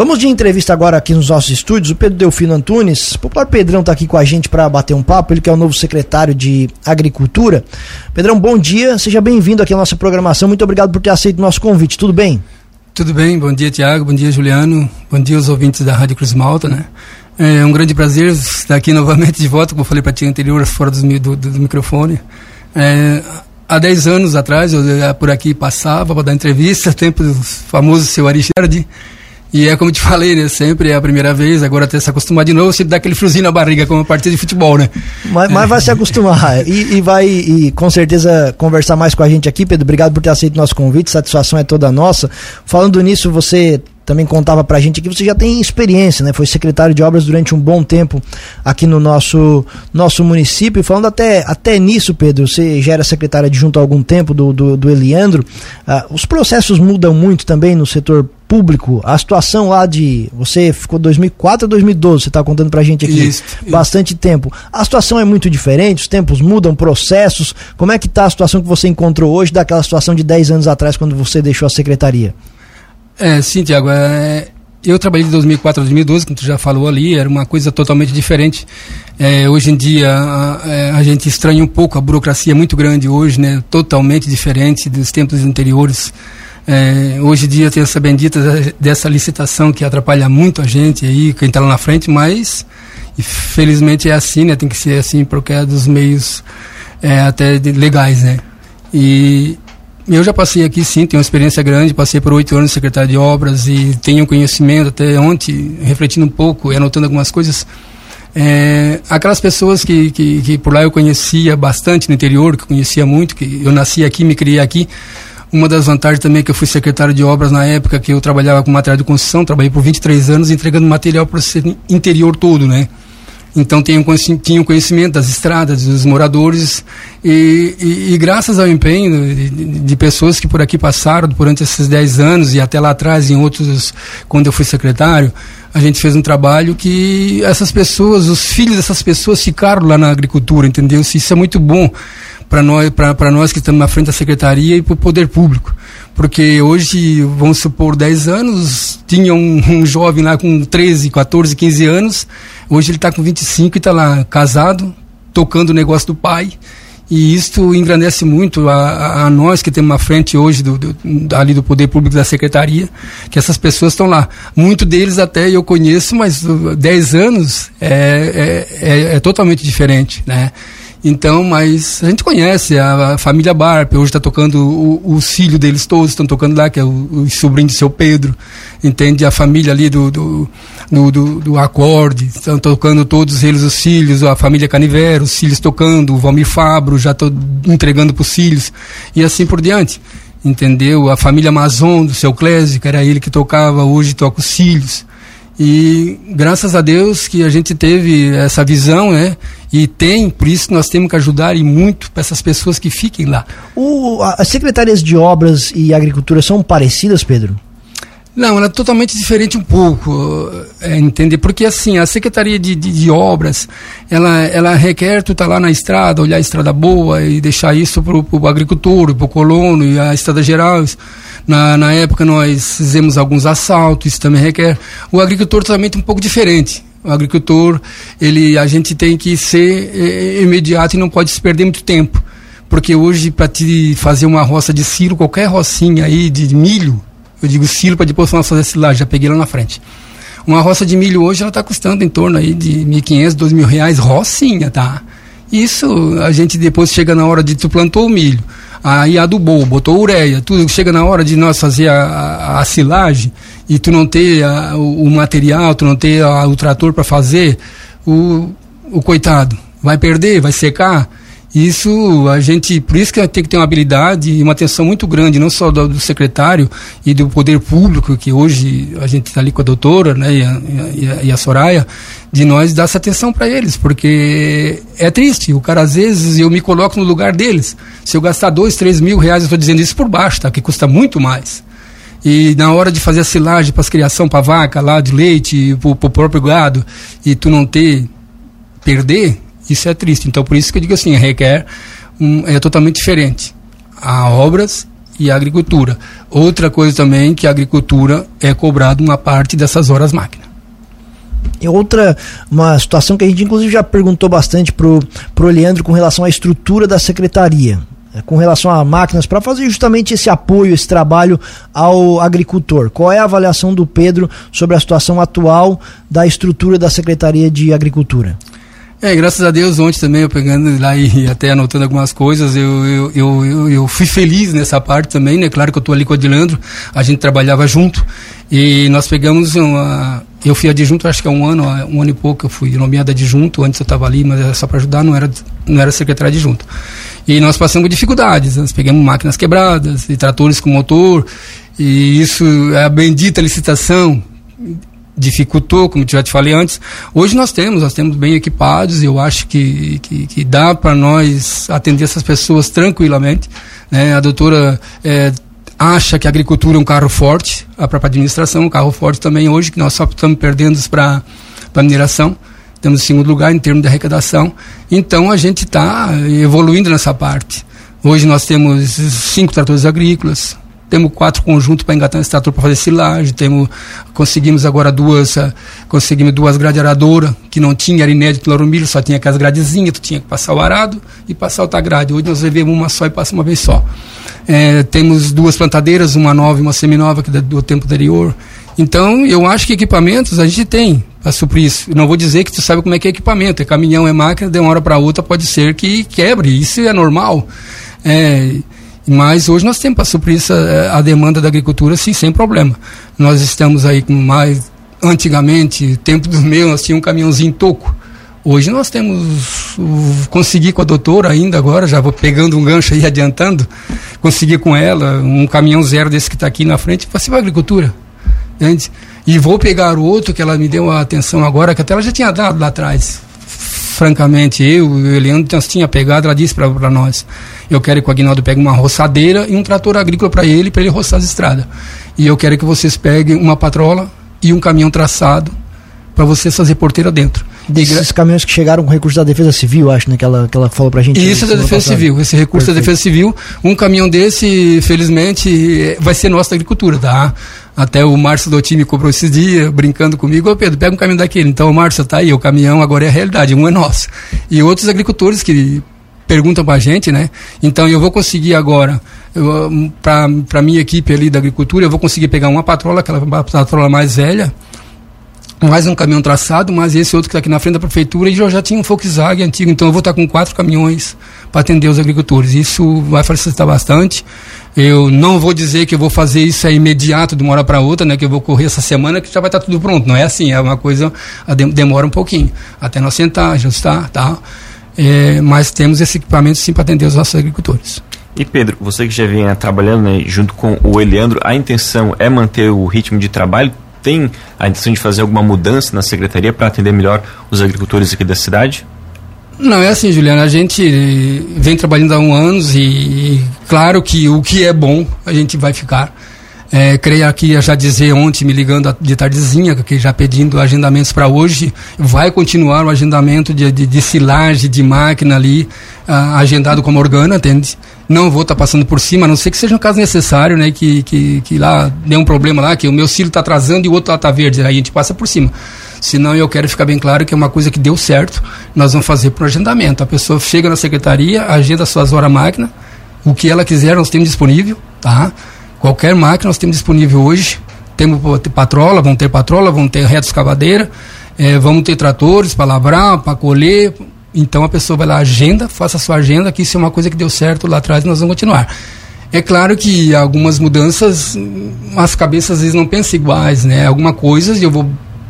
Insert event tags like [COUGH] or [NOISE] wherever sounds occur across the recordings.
Vamos de entrevista agora aqui nos nossos estúdios. O Pedro Delfino Antunes, o popular Pedrão está aqui com a gente para bater um papo. Ele que é o novo secretário de Agricultura. Pedrão, bom dia. Seja bem-vindo aqui à nossa programação. Muito obrigado por ter aceito o nosso convite. Tudo bem? Tudo bem. Bom dia, Tiago. Bom dia, Juliano. Bom dia aos ouvintes da Rádio Cruz Malta, né? É um grande prazer estar aqui novamente de volta, como eu falei para ti anterior, fora do, do, do microfone. É, há 10 anos atrás, eu por aqui passava para dar entrevista, [LAUGHS] tempo do famoso seu Arichard. E é como te falei, né? Sempre é a primeira vez, agora até se acostumar de novo, sempre dá aquele friozinho na barriga, como a partida de futebol, né? Mas, mas vai se acostumar e, e, vai, e com certeza, conversar mais com a gente aqui, Pedro. Obrigado por ter aceito nosso convite, satisfação é toda nossa. Falando nisso, você também contava pra gente aqui, você já tem experiência, né? Foi secretário de obras durante um bom tempo aqui no nosso, nosso município. Falando até, até nisso, Pedro, você já era secretário adjunto há algum tempo do, do, do Eliandro. Ah, os processos mudam muito também no setor público. A situação lá de. Você ficou 2004 a 2012, você está contando pra gente aqui. Isso, bastante isso. tempo. A situação é muito diferente, os tempos mudam, processos. Como é que tá a situação que você encontrou hoje daquela situação de 10 anos atrás, quando você deixou a secretaria? É, sim, Tiago. É, eu trabalhei de 2004 a 2012, como tu já falou ali, era uma coisa totalmente diferente. É, hoje em dia a, é, a, gente estranha um pouco, a burocracia é muito grande hoje, né? Totalmente diferente dos tempos anteriores. É, hoje em dia tem essa bendita dessa licitação que atrapalha muito a gente aí, quem está lá na frente, mas infelizmente é assim, né? Tem que ser assim porque é dos meios é, até legais, né? E eu já passei aqui, sim, tenho uma experiência grande, passei por oito anos secretário de obras e tenho conhecimento, até ontem, refletindo um pouco e anotando algumas coisas. É, aquelas pessoas que, que, que, por lá eu conhecia bastante no interior, que conhecia muito, que eu nasci aqui, me criei aqui. Uma das vantagens também é que eu fui secretário de obras na época que eu trabalhava com material de construção, trabalhei por 23 anos entregando material para o interior todo, né? Então tinham, tinham conhecimento das estradas, dos moradores e, e, e graças ao empenho de, de, pessoas que por aqui passaram durante esses 10 anos e até lá atrás em outros, quando eu fui secretário, a gente fez um trabalho que essas pessoas, os filhos dessas pessoas ficaram lá na agricultura, entendeu? Isso é muito bom para nós, nós que estamos na frente da secretaria e para o poder público porque hoje, vamos supor, 10 anos, tinha um, [LAUGHS] um, jovem lá com 13, 14, 15 anos, hoje ele está com 25 e está lá casado, tocando o negócio do pai. E isto engrandece muito a, a, nós que temos à frente hoje do, do, ali do Poder Público da Secretaria, que essas pessoas estão lá. Muito deles até eu conheço, mas 10 anos é, é, é, é totalmente diferente, né? Então, mas a gente conhece a, a família Barp, hoje está tocando o, o filho deles todos, estão tocando lá, que é o, o, sobrinho de seu Pedro, entende? A família ali do, do, do, do, do acorde, estão tocando todos eles, os filhos, a família Canivero, os filhos tocando, o Valmir Fabro já estou entregando para os filhos, e assim por diante, entendeu? A família Amazon do seu Clésio, que era ele que tocava, hoje toca os filhos. E graças a Deus que a gente teve essa visão, né? E tem, por isso nós temos que ajudar e muito para essas pessoas que fiquem lá. O, as secretarias de obras e agricultura são parecidas, Pedro? Não, ela é totalmente diferente um pouco, é? Porque assim, a Secretaria de, de, de, Obras, ela, ela requer tu estar tá lá na estrada, olhar a estrada boa e deixar isso para o agricultor, para o colono e a estrada geral. Na, na época nós fizemos alguns assaltos, isso também requer. O agricultor totalmente um pouco diferente. O agricultor, ele, a gente tem que ser é, imediato e não pode se perder muito tempo. Porque hoje, para te fazer uma roça de silo, qualquer rocinha aí de milho, eu digo silo para depois fazer silagem, já peguei lá na frente. Uma roça de milho hoje ela está custando em torno aí de 1.500, 2.000 reais, rocinha, tá? Isso a gente depois chega na hora de tu plantou o milho, aí adubou, botou ureia, tudo chega na hora de nós fazer a, a, a silagem e tu não ter a, o, o, material, tu não ter o trator para fazer, o, o coitado vai perder, vai secar. Isso a gente, por isso que tem que ter uma habilidade e uma atenção muito grande, não só do, do secretário e do poder público, que hoje a gente está ali com a doutora né, e, a, e, a, e a Soraya, de nós dar essa atenção para eles, porque é triste. O cara, às vezes, eu me coloco no lugar deles. Se eu gastar dois, três mil reais, eu estou dizendo isso por baixo, tá? Que custa muito mais. E na hora de fazer a silagem para as criação para vaca lá de leite, para o próprio gado, e tu não ter, perder, isso é triste. Então, por isso que eu digo assim, requer um, é totalmente diferente. Há obras e a agricultura. Outra coisa também que a agricultura é cobrada uma parte dessas horas máquina. E outra, uma situação que a gente inclusive já perguntou bastante pro, pro Leandro com relação à estrutura da secretaria, é, com relação a máquinas, para fazer justamente esse apoio, esse trabalho ao agricultor. Qual é a avaliação do Pedro sobre a situação atual da estrutura da Secretaria de Agricultura? É, graças a Deus, ontem também eu pegando lá e até anotando algumas coisas, eu, eu, eu, eu, fui feliz nessa parte também, né? Claro que eu estou ali com o Adilandro, a gente trabalhava junto e nós pegamos uma. Eu fui adjunto, acho que há um ano, um ano e pouco eu fui nomeado adjunto, antes eu estava ali, mas era só para ajudar, não era, não era secretário adjunto. E nós passamos dificuldades, nós pegamos máquinas quebradas e tratores com motor, e isso é a bendita licitação dificultou, como já te falei antes. Hoje nós temos, nós temos bem equipados, e eu acho que, que, que dá para nós atender essas pessoas tranquilamente. Né? A doutora é, acha que a agricultura é um carro forte, a própria administração é um carro forte também hoje, que nós só estamos perdendo para a mineração. Temos em segundo lugar em termos de arrecadação. Então a gente está evoluindo nessa parte. Hoje nós temos cinco tratores agrícolas, temos quatro conjuntos para engatar esse trator para fazer silagem, temos, conseguimos agora duas, uh, conseguimos duas gradeadoras, que não tinha, era inédito no milho, só tinha aquelas gradezinhas, tu tinha que passar o arado e passar outra grade. Hoje nós levamos uma só e passa uma vez só. É, temos duas plantadeiras, uma nova e uma seminova, que é do tempo anterior. Então, eu acho que equipamentos a gente tem para suprir isso. Não vou dizer que tu sabe como é que é equipamento, é caminhão, é máquina, de uma hora para outra pode ser que quebre, isso é normal. É, mas hoje nós temos para suprir essa, eh, a demanda da agricultura, sim, sem problema. Nós estamos aí com mais. Antigamente, tempo do meu, nós tínhamos um caminhãozinho toco. Hoje nós temos. Consegui com a doutora ainda agora, já vou pegando um gancho aí [LAUGHS] adiantando, consegui com ela um caminhão zero desse que está aqui na frente para a agricultura. Entende? E vou pegar o outro que ela me deu a atenção agora, que até ela já tinha dado lá atrás francamente, eu e o Leandro nós tinha pegado, ela disse para nós, eu quero que o Agnaldo pegue uma roçadeira e um trator agrícola para ele, para ele roçar as estradas. E eu quero que vocês peguem uma patrola e um caminhão traçado para vocês fazer porteira dentro. Desses caminhões que chegaram com recurso da Defesa Civil, acho, né? Que ela, que ela falou pra gente. Isso é da Defesa. Civil, esse recurso Perfeito. da Defesa Civil. Um caminhão desse, felizmente, vai ser nosso da agricultura, tá? Até o Márcio do time cobrou esses dias, brincando comigo, ô Pedro, pega um caminhão daquele. Então, Márcio tá aí, o caminhão agora é a realidade, um é nosso. E outros agricultores que perguntam pra gente, né? Então, eu vou conseguir agora, para minha equipe ali da agricultura, eu vou conseguir pegar uma patrola, aquela patrola mais velha, mais um caminhão traçado, mas esse outro que está aqui na frente da prefeitura, e já, já tinha um Volkswagen antigo, então eu vou estar tá com quatro caminhões para atender os agricultores. Isso vai facilitar bastante. Eu não vou dizer que eu vou fazer isso aí imediato, de uma hora para outra, né? Que eu vou correr essa semana que já vai estar tá tudo pronto. Não é assim, é uma coisa, demora um pouquinho. Até nós sentar, ajustar, tá? É, mas temos esse equipamento sim para atender os nossos agricultores. E Pedro, você que já vem trabalhando né, junto com o Eliandro, a intenção é manter o ritmo de trabalho? Tem a intenção de fazer alguma mudança na secretaria para atender melhor os agricultores aqui da cidade? Não, é assim, Juliana, a gente vem trabalhando há um anos e claro que o que é bom a gente vai ficar. É, creio aqui já dizer ontem, me ligando de tardezinha, que já pedindo agendamentos para hoje, vai continuar o agendamento de, de, de silagem, de máquina ali, uh, agendado como organa, entende? Não vou estar tá passando por cima, a não ser que seja um caso necessário, né? Que, que, que lá dê um problema lá, que o meu silo está atrasando e o outro lá está verde, aí a gente passa por cima. Senão eu quero ficar bem claro que é uma coisa que deu certo, nós vamos fazer por agendamento. A pessoa chega na secretaria, agenda suas horas máquina, o que ela quiser nós temos disponível, tá? Qualquer máquina nós temos disponível hoje. Temos patrola, vão ter patrola, vão ter reta escavadeira, é, vamos ter tratores para lavrar, para colher. Então a pessoa vai lá, agenda, faça a sua agenda, que isso é uma coisa que deu certo lá atrás e nós vamos continuar. É claro que algumas mudanças, as cabeças às vezes não pensam iguais, né? Algumas coisas eu vou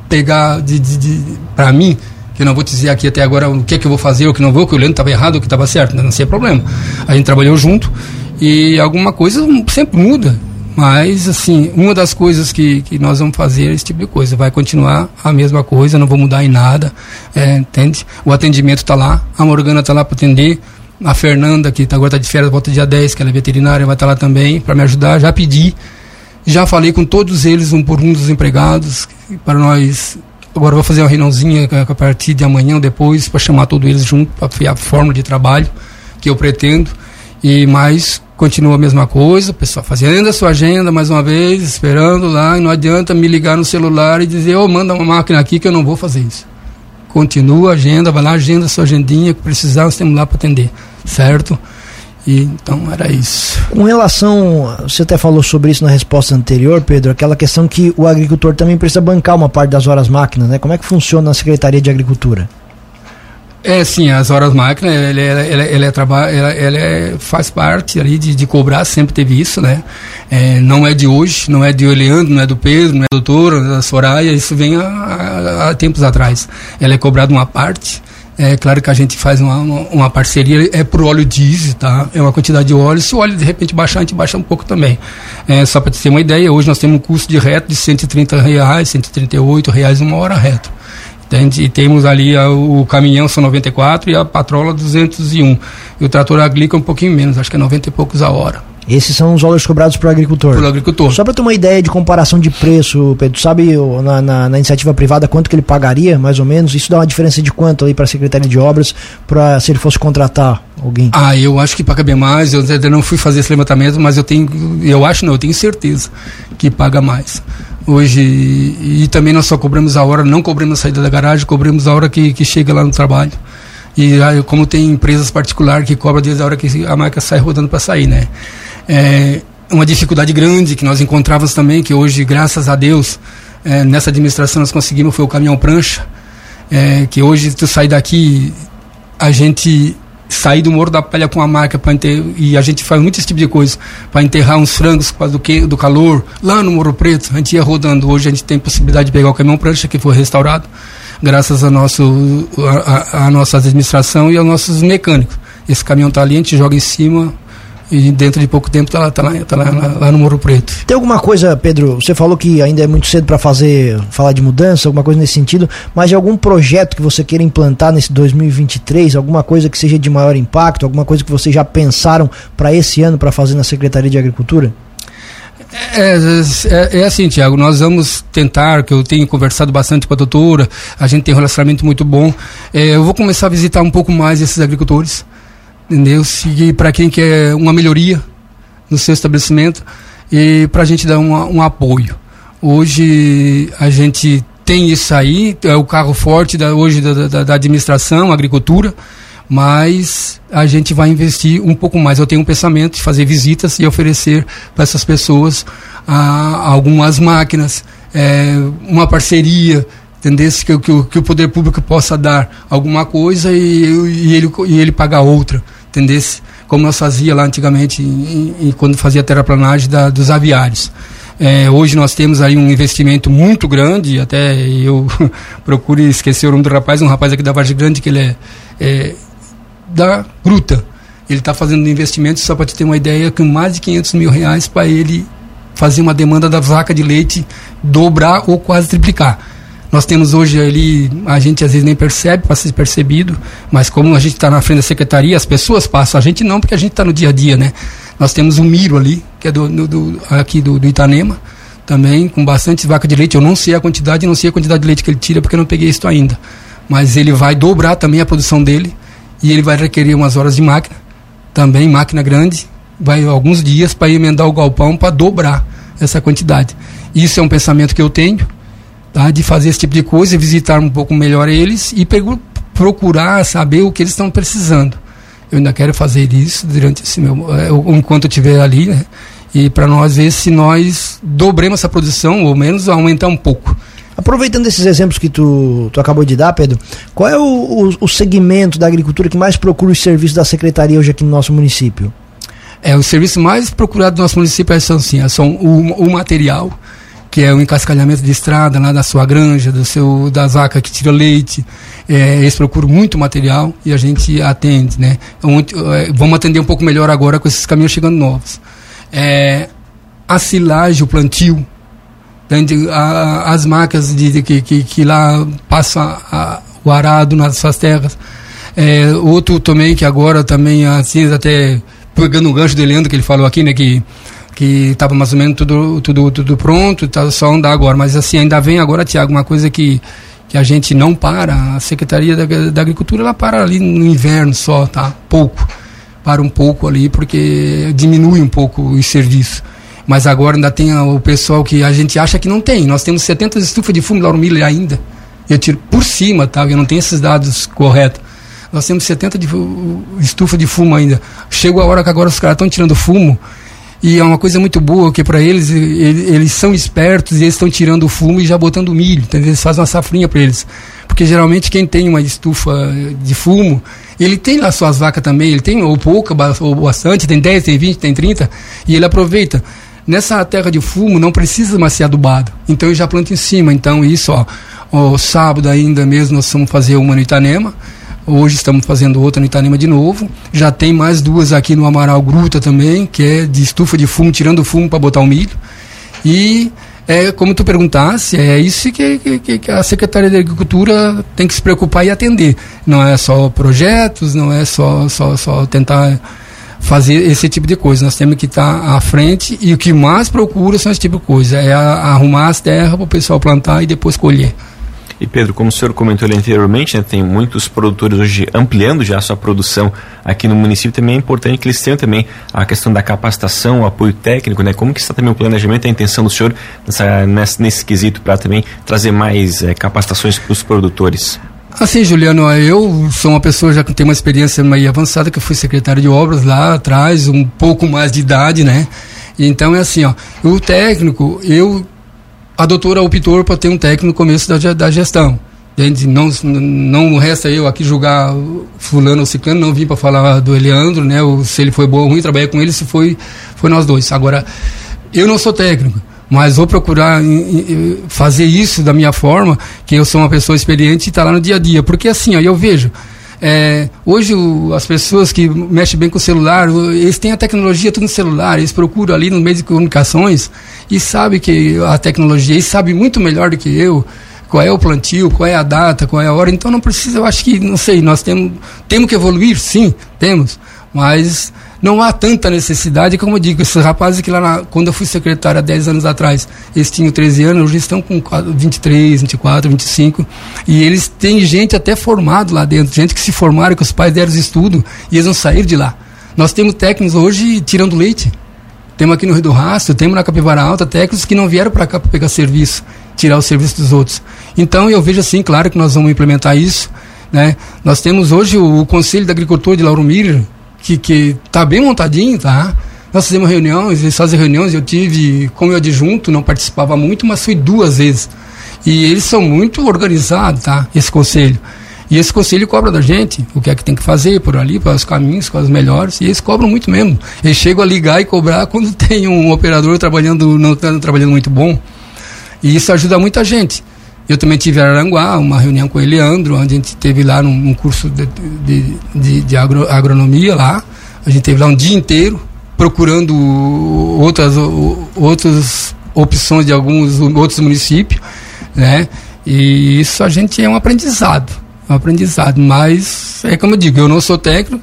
pegar de, de, de para mim, que eu não vou dizer aqui até agora o que é que eu vou fazer, o que não vou, que o Leandro estava errado, o que estava certo, né? não sei problema. A gente trabalhou junto e alguma coisa sempre muda. Mas, assim, uma das coisas que, que nós vamos fazer é esse tipo de coisa. Vai continuar a mesma coisa, não vou mudar em nada, é, entende? O atendimento está lá, a Morgana está lá para atender, a Fernanda, que tá, agora está de férias, volta dia 10, que ela é veterinária, vai estar tá lá também para me ajudar. Já pedi, já falei com todos eles, um por um dos empregados, para nós. Agora vou fazer uma reuniãozinha a partir de amanhã ou depois, para chamar todos eles junto, para criar a forma de trabalho que eu pretendo. E mais continua a mesma coisa, o pessoal fazendo a sua agenda mais uma vez, esperando lá, e não adianta me ligar no celular e dizer, ô, oh, manda uma máquina aqui que eu não vou fazer isso. Continua a agenda, vai lá, agenda a sua agendinha, que precisar, nós temos lá para atender, certo? E, então era isso. Com relação, você até falou sobre isso na resposta anterior, Pedro, aquela questão que o agricultor também precisa bancar uma parte das horas máquinas, né? Como é que funciona na Secretaria de Agricultura? É, sim, as horas máquinas, ele, ele, ele, é, ele, ele faz parte ali de, de cobrar, sempre teve isso, né? É, não é de hoje, não é de Oleandro, não é do Pedro, não é do Doutor, é da Soraya, isso vem há, tempos atrás. Ela é cobrada uma parte, é claro que a gente faz uma, uma parceria, é por óleo diesel, tá? É uma quantidade de óleo. Se o óleo de repente baixar, a gente baixa um pouco também. É, só para ter uma ideia, hoje nós temos um custo de reto de 130 reais, 138 reais uma hora reto. E temos ali a, o caminhão são 94 e a patrola 201. E o trator agrícola um pouquinho menos, acho que é 90 e poucos a hora. Esses são os valores cobrados para o agricultor. Para o agricultor. Só para ter uma ideia de comparação de preço, Pedro, sabe na, na, na, iniciativa privada quanto que ele pagaria, mais ou menos? Isso dá uma diferença de quanto aí para a Secretaria de Obras, para se ele fosse contratar alguém? Ah, eu acho que paga bem mais. Eu ainda não fui fazer esse levantamento, mas eu tenho, eu acho não, eu tenho certeza que paga mais hoje e também nós só cobramos a hora, não cobramos a saída da garagem, cobramos a hora que, que chega lá no trabalho. E aí, como tem empresas particulares que cobram desde a hora que a máquina sai rodando para sair, né? É uma dificuldade grande que nós encontrávamos também, que hoje, graças a Deus, é, nessa administração nós conseguimos, foi o caminhão prancha, é, que hoje tu sai daqui, a gente sair do Morro da Palha com a marca para e a gente faz muito esse tipo de coisa para enterrar uns frangos por causa do, que, do calor lá no Morro Preto a gente ia rodando. Hoje a gente tem possibilidade de pegar o caminhão prancha que foi restaurado graças a nosso a, a nossa administração e aos nossos mecânicos. Esse caminhão está ali a gente joga em cima e dentro de pouco tempo está lá, tá lá, tá lá, lá, lá, no Morro Preto. Tem alguma coisa, Pedro? Você falou que ainda é muito cedo para fazer, falar de mudança, alguma coisa nesse sentido, mas algum projeto que você queira implantar nesse 2023, alguma coisa que seja de maior impacto, alguma coisa que vocês já pensaram para esse ano para fazer na Secretaria de Agricultura? É, é, é, assim, Tiago, nós vamos tentar, que eu tenho conversado bastante com a doutora, a gente tem um relacionamento muito bom. É, eu vou começar a visitar um pouco mais esses agricultores entendeu? E para quem quer uma melhoria no seu estabelecimento e para a gente dar um, apoio. Hoje a gente tem isso aí, é o carro forte da, hoje da, da, da administração, agricultura, mas a gente vai investir um pouco mais. Eu tenho um pensamento de fazer visitas e oferecer para essas pessoas ah, algumas máquinas, é, uma parceria, entender que, que, que, o poder público possa dar alguma coisa e, e, ele, e ele pagar outra entendesse? Como nós fazia lá antigamente, em, quando fazia terraplanagem da, dos aviários. É, hoje nós temos aí um investimento muito grande, até eu [LAUGHS] procuro esquecer o nome do rapaz, um rapaz aqui da Vargem Grande, que ele é, é da Gruta. Ele está fazendo um investimento, só para te ter uma ideia, com mais de 500 mil reais para ele fazer uma demanda da vaca de leite dobrar ou quase triplicar. Nós temos hoje ali, a gente às vezes nem percebe, passa ser percebido, mas como a gente está na frente da secretaria, as pessoas passam, a gente não, porque a gente está no dia a dia, né? Nós temos o Miro ali, que é do, do, do aqui do, do, Itanema, também, com bastante vaca de leite. Eu não sei a quantidade, não sei a quantidade de leite que ele tira, porque eu não peguei isso ainda. Mas ele vai dobrar também a produção dele, e ele vai requerer umas horas de máquina, também máquina grande, vai alguns dias para emendar o galpão para dobrar essa quantidade. Isso é um pensamento que eu tenho tá? de fazer esse tipo de coisa, visitar um pouco melhor eles e procurar saber o que eles estão precisando. Eu ainda quero fazer isso durante esse meu, é, enquanto eu estiver ali, né? E para nós ver se nós dobremos essa produção, ou menos aumentar um pouco. Aproveitando esses exemplos que tu, tu acabou de dar, Pedro, qual é o, o, o segmento da agricultura que mais procura os serviços da secretaria hoje aqui no nosso município? É, o serviço mais procurado do nosso município é são, assim, são o, o material, que é o encascalhamento de estrada lá da sua granja, do seu, das vacas que tira leite. É, eles procuram muito material e a gente atende, né? É, vamos atender um pouco melhor agora com esses caminhões chegando novos. É, a silagem, o plantio, a, as marcas de, de que, que, que, lá passam a, o arado nas suas terras. É, outro também que agora também, assim, até pegando o gancho do Leandro que ele falou aqui, né? Que que estava mais ou menos tudo, tudo, tudo pronto, tá só andar agora. Mas assim, ainda vem agora, Tiago, uma coisa que, que a gente não para. A Secretaria da, da Agricultura, ela para ali no inverno só, tá? Pouco. para um pouco ali, porque diminui um pouco o serviço. Mas agora ainda tem o pessoal que a gente acha que não tem. Nós temos 70 estufas de fumo Lauro Miller ainda. Eu tiro por cima, tá? Eu não tenho esses dados corretos. Nós temos 70 de estufa de fumo ainda. Chegou a hora que agora os caras estão tirando fumo. E é uma coisa muito boa, que para eles, eles, são espertos e eles estão tirando o fumo e já botando milho. Então eles fazem uma safrinha para eles. Porque geralmente quem tem uma estufa de fumo, ele tem lá suas vacas também, ele tem ou pouca ou bastante, tem 10, tem 20, tem 30, e ele aproveita. Nessa terra de fumo não precisa mais ser adubado. Então ele já planta em cima. Então isso, ó, o sábado ainda mesmo nós vamos fazer uma no Itanema. Hoje estamos fazendo outra no Itanema de novo. Já tem mais duas aqui no Amaral Gruta também, que é de estufa de fumo, tirando o fumo para botar o milho. E é como tu perguntasse, é isso que, que, que, a Secretaria da Agricultura tem que se preocupar e atender. Não é só projetos, não é só, só, só tentar fazer esse tipo de coisa. Nós temos que estar à frente e o que mais procura são esse tipo de coisa. É arrumar as terras para o pessoal plantar e depois colher. E Pedro, como o senhor comentou anteriormente, né, tem muitos produtores hoje ampliando já a sua produção aqui no município. Também é importante que eles tenham também a questão da capacitação, o apoio técnico, né? Como que está também o planejamento, a intenção do senhor nessa, nesse, nesse quesito para também trazer mais é, capacitações para os produtores? Assim, Juliano, eu sou uma pessoa já que tem uma experiência meio avançada, que fui secretário de obras lá atrás, um pouco mais de idade, né? Então é assim, ó, o técnico, eu a doutora optou para ter um técnico no começo da, da gestão. Gente, não, não resta eu aqui julgar fulano ou ciclano, não vim para falar do Eleandro, né? Ou se ele foi bom ou ruim, trabalhei com ele, se foi, foi nós dois. Agora, eu não sou técnico, mas vou procurar fazer isso da minha forma, que eu sou uma pessoa experiente e está lá no dia a dia. Porque assim, ó, eu vejo, é, hoje o, as pessoas que mexem bem com o celular, eles têm a tecnologia tudo no celular, eles procuram ali no meio de comunicações e sabem que a tecnologia, eles sabem muito melhor do que eu qual é o plantio, qual é a data, qual é a hora. Então não precisa, eu acho que, não sei, nós temos, temos que evoluir, sim, temos, mas não há tanta necessidade, como eu digo, esses rapazes que lá, na, quando eu fui secretário há 10 anos atrás, eles tinham 13 anos, hoje estão com 23, 24, 25, e eles têm gente até formado lá dentro, gente que se formaram, que os pais deram estudo, e eles não saíram de lá. Nós temos técnicos hoje tirando leite. Temos aqui no Rio do Rastro, temos na Capivara Alta técnicos que não vieram para cá para pegar serviço, tirar o serviço dos outros. Então eu vejo assim, claro que nós vamos implementar isso. Né? Nós temos hoje o, o Conselho da Agricultura de Lauro Miller, que, que tá bem montadinho, tá? Nós fizemos reuniões, eles fazem reuniões, eu tive, como eu adjunto, não participava muito, mas fui duas vezes. E eles são muito organizados, tá? Esse conselho. E esse conselho cobra da gente o que é que tem que fazer por ali, para os caminhos, para os melhores. E eles cobram muito mesmo. Eles chegam a ligar e cobrar quando [LAUGHS] tem um operador trabalhando, não trabalhando muito bom. E isso ajuda muita gente. Eu também tive em Aranguá, uma reunião com o Eleandro, onde a gente teve lá num, num curso de, de, de, de agro, agronomia lá. A gente teve lá um dia inteiro procurando outras, outras opções de alguns outros municípios, né? E isso a gente é um aprendizado, um aprendizado. Mas é como eu digo, eu não sou técnico,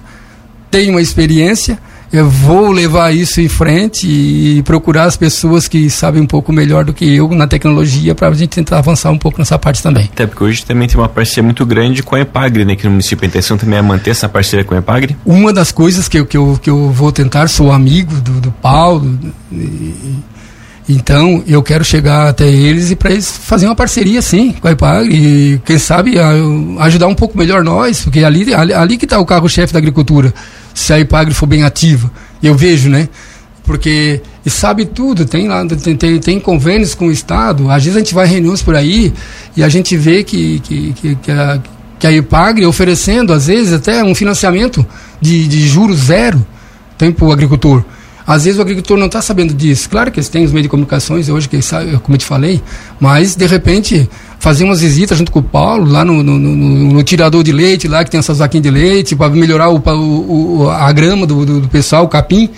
tenho uma experiência, eu vou levar isso em frente e procurar as pessoas que sabem um pouco melhor do que eu na tecnologia para a gente tentar avançar um pouco nessa parte também. Até porque hoje também tem uma parceria muito grande com a Epagre, né, aqui no município. A intenção também é manter essa parceria com a Epagre? Uma das coisas que eu, que eu, que eu vou tentar, sou amigo do, do Paulo, e, então eu quero chegar até eles e para eles fazer uma parceria sim com a Epagre e quem sabe ajudar um pouco melhor nós, porque ali, ali, ali que está o carro-chefe da agricultura se a IPAGRE for bem ativa. Eu vejo, né? Porque e sabe tudo, tem lá, tem, tem, convênios com o Estado, às vezes a gente vai em reuniões por aí e a gente vê que, que, que, que a, que a IPAGRE oferecendo, às vezes, até um financiamento de, de juros zero para o agricultor. Às vezes o agricultor não está sabendo disso. Claro que eles têm os meios de comunicações hoje, que sabe, como eu te falei, mas de repente fazer umas visitas junto com o Paulo, lá no, no, no, no tirador de leite, lá que tem essas vaquinhas de leite, para melhorar o, o, a grama do, do, do pessoal, o capim,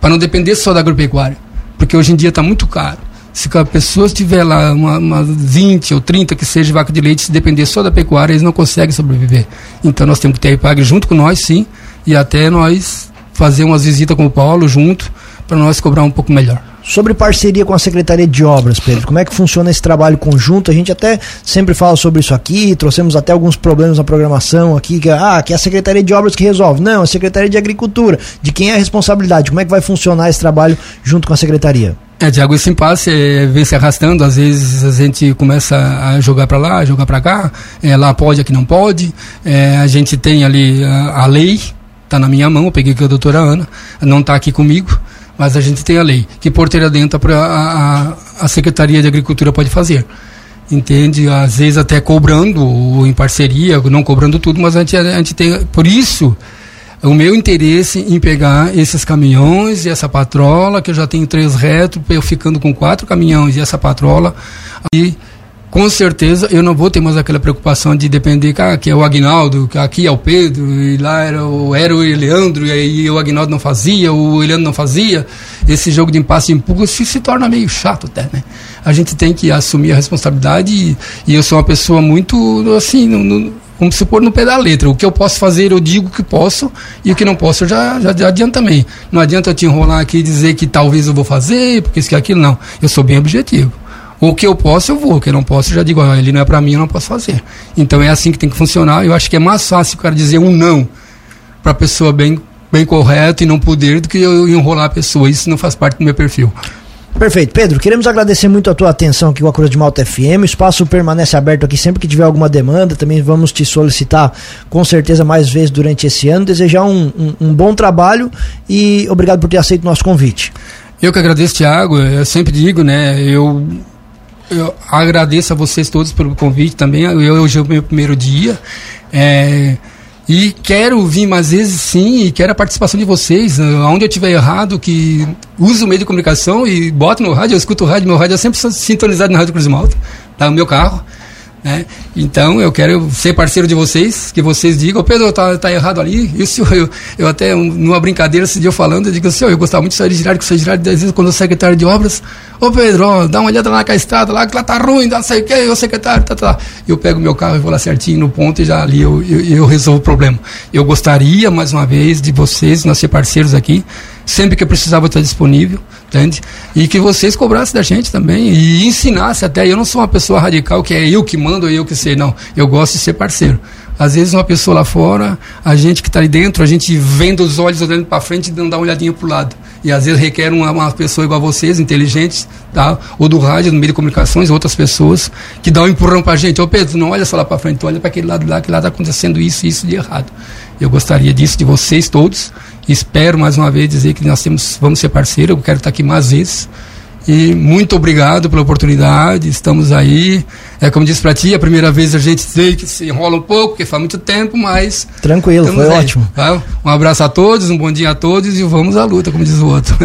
para não depender só da agropecuária. Porque hoje em dia está muito caro. Se a pessoa tiver lá uma, uma 20 ou 30 que seja vaca de leite, se depender só da pecuária, eles não conseguem sobreviver. Então nós temos que ter a IPAG junto com nós, sim, e até nós fazer umas visitas com o Paulo junto para nós cobrar um pouco melhor. Sobre parceria com a Secretaria de Obras, Pedro, como é que funciona esse trabalho conjunto? A gente até sempre fala sobre isso aqui, trouxemos até alguns problemas na programação aqui, que, ah, que é a Secretaria de Obras que resolve. Não, é a Secretaria de Agricultura. De quem é a responsabilidade? Como é que vai funcionar esse trabalho junto com a Secretaria? É, Tiago, esse impasse é, vem se arrastando, às vezes a gente começa a jogar para lá, jogar para cá, é, lá pode, aqui não pode. É, a gente tem ali a, a lei, está na minha mão, eu peguei com a doutora Ana, não está aqui comigo, mas a gente tem a lei, que porteira dentro a, a, a Secretaria de Agricultura pode fazer. Entende? Às vezes até cobrando, ou em parceria, não cobrando tudo, mas a gente, a gente tem. Por isso, o meu interesse em pegar esses caminhões e essa patrola, que eu já tenho três retos, eu ficando com quatro caminhões e essa patrola, e com certeza eu não vou ter mais aquela preocupação de depender, que aqui é o Agnaldo, que aqui é o Pedro, e lá era o, era o Leandro, e aí o Agnaldo não fazia, o Leandro não fazia. Esse jogo de impasse e empurra se, se torna meio chato até, né? A gente tem que assumir a responsabilidade e, e eu sou uma pessoa muito, assim, no, no, como se pôr no pé da letra. O que eu posso fazer, eu digo que posso, e o que não posso, eu já, já, já adianto também. Não adianta eu te enrolar aqui e dizer que talvez eu vou fazer, porque isso que aquilo, não. Eu sou bem objetivo. O que eu posso, eu vou. O que eu não posso, eu já digo, ah, ele não é para mim, eu não posso fazer. Então é assim que tem que funcionar. Eu acho que é mais fácil o cara dizer um não para a pessoa bem, bem correto e não poder do que eu enrolar a pessoa. Isso não faz parte do meu perfil. Perfeito. Pedro, queremos agradecer muito a tua atenção aqui com a Cruz de Malta FM. O espaço permanece aberto aqui sempre que tiver alguma demanda. Também vamos te solicitar com certeza mais vezes durante esse ano. Desejar um, um, um bom trabalho e obrigado por ter aceito o nosso convite. Eu que agradeço, Tiago. Eu sempre digo, né? Eu eu agradeço a vocês todos pelo convite também. Eu, hoje é o meu primeiro dia. É, e quero vir mais vezes sim, e quero a participação de vocês. Onde eu tiver errado, que uso o meio de comunicação e boto no rádio, eu escuto o rádio, meu rádio é sempre sintonizado na Rádio Cruz Malta, tá no meu carro. Né? Então eu quero ser parceiro de vocês, que vocês digam, Pedro, tá, tá errado ali. Isso [LAUGHS] eu, eu até, numa brincadeira, esse dia eu falando, eu digo assim, eu gostava muito de sair de girar, que sair de girar, às vezes quando sou secretário de obras, ô Pedro, ó, dá uma olhada lá na estrada, lá que lá tá ruim, não sei o que, o secretário, tá, tá. Eu pego meu carro e vou lá certinho no ponto e já ali eu, eu, eu resolvo o problema. Eu gostaria, mais uma vez, de vocês, nós ser parceiros aqui, sempre que eu precisava estar disponível, entende? E que vocês cobrassem da gente também e ensinassem até. Eu não sou uma pessoa radical que é eu que mando, eu que sei, não. Eu gosto de ser parceiro. Às vezes uma pessoa lá fora, a gente que está ali dentro, a gente vendo os olhos olhando para frente e não dá uma olhadinha para o lado. E às vezes requer uma, uma, pessoa igual a vocês, inteligentes, tá? ou do rádio, no meio de comunicações, outras pessoas, que dão um empurrão para a gente. Ô Pedro, não olha só lá para frente, olha para aquele lado lá, que lá está acontecendo isso e isso de errado. Eu gostaria disso de vocês todos. Espero mais uma vez dizer que nós temos, vamos ser parceiros. Eu quero estar aqui mais vezes. E muito obrigado pela oportunidade. Estamos aí. É como disse para ti, a primeira vez a gente sei que se enrola um pouco, porque faz muito tempo, mas. Tranquilo, foi aí. ótimo. Tá? Um abraço a todos, um bom dia a todos e vamos à luta, como diz o outro. [LAUGHS]